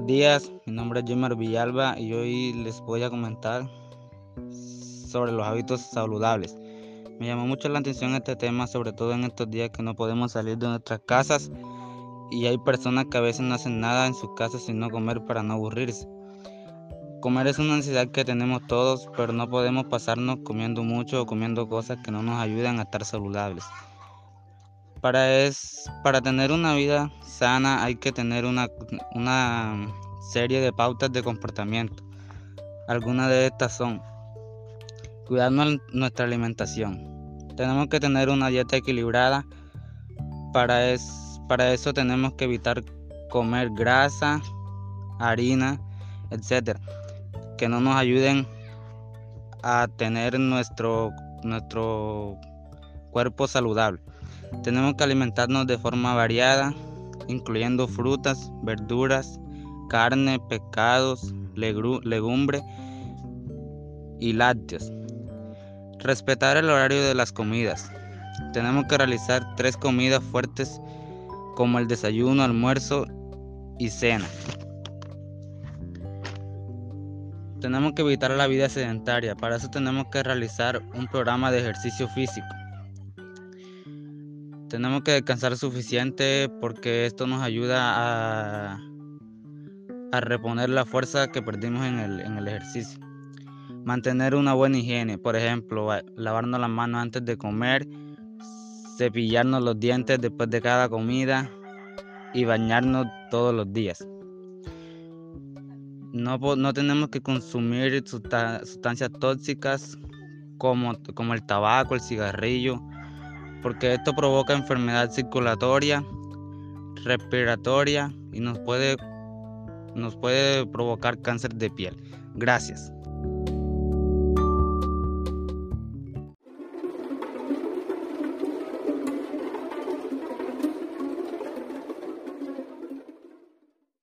Buenos días, mi nombre es Jimmer Villalba y hoy les voy a comentar sobre los hábitos saludables. Me llamó mucho la atención este tema, sobre todo en estos días que no podemos salir de nuestras casas y hay personas que a veces no hacen nada en sus casas sino comer para no aburrirse. Comer es una necesidad que tenemos todos, pero no podemos pasarnos comiendo mucho o comiendo cosas que no nos ayudan a estar saludables. Para, es, para tener una vida sana hay que tener una, una serie de pautas de comportamiento. Algunas de estas son cuidar nuestra alimentación. Tenemos que tener una dieta equilibrada. Para, es, para eso tenemos que evitar comer grasa, harina, etcétera, que no nos ayuden a tener nuestro, nuestro cuerpo saludable. Tenemos que alimentarnos de forma variada, incluyendo frutas, verduras, carne, pescados, legumbre y lácteos. Respetar el horario de las comidas. Tenemos que realizar tres comidas fuertes como el desayuno, almuerzo y cena. Tenemos que evitar la vida sedentaria. Para eso tenemos que realizar un programa de ejercicio físico. Tenemos que descansar suficiente porque esto nos ayuda a, a reponer la fuerza que perdimos en el, en el ejercicio. Mantener una buena higiene, por ejemplo, lavarnos las manos antes de comer, cepillarnos los dientes después de cada comida y bañarnos todos los días. No, no tenemos que consumir sustancias tóxicas como, como el tabaco, el cigarrillo, porque esto provoca enfermedad circulatoria, respiratoria y nos puede, nos puede provocar cáncer de piel. Gracias.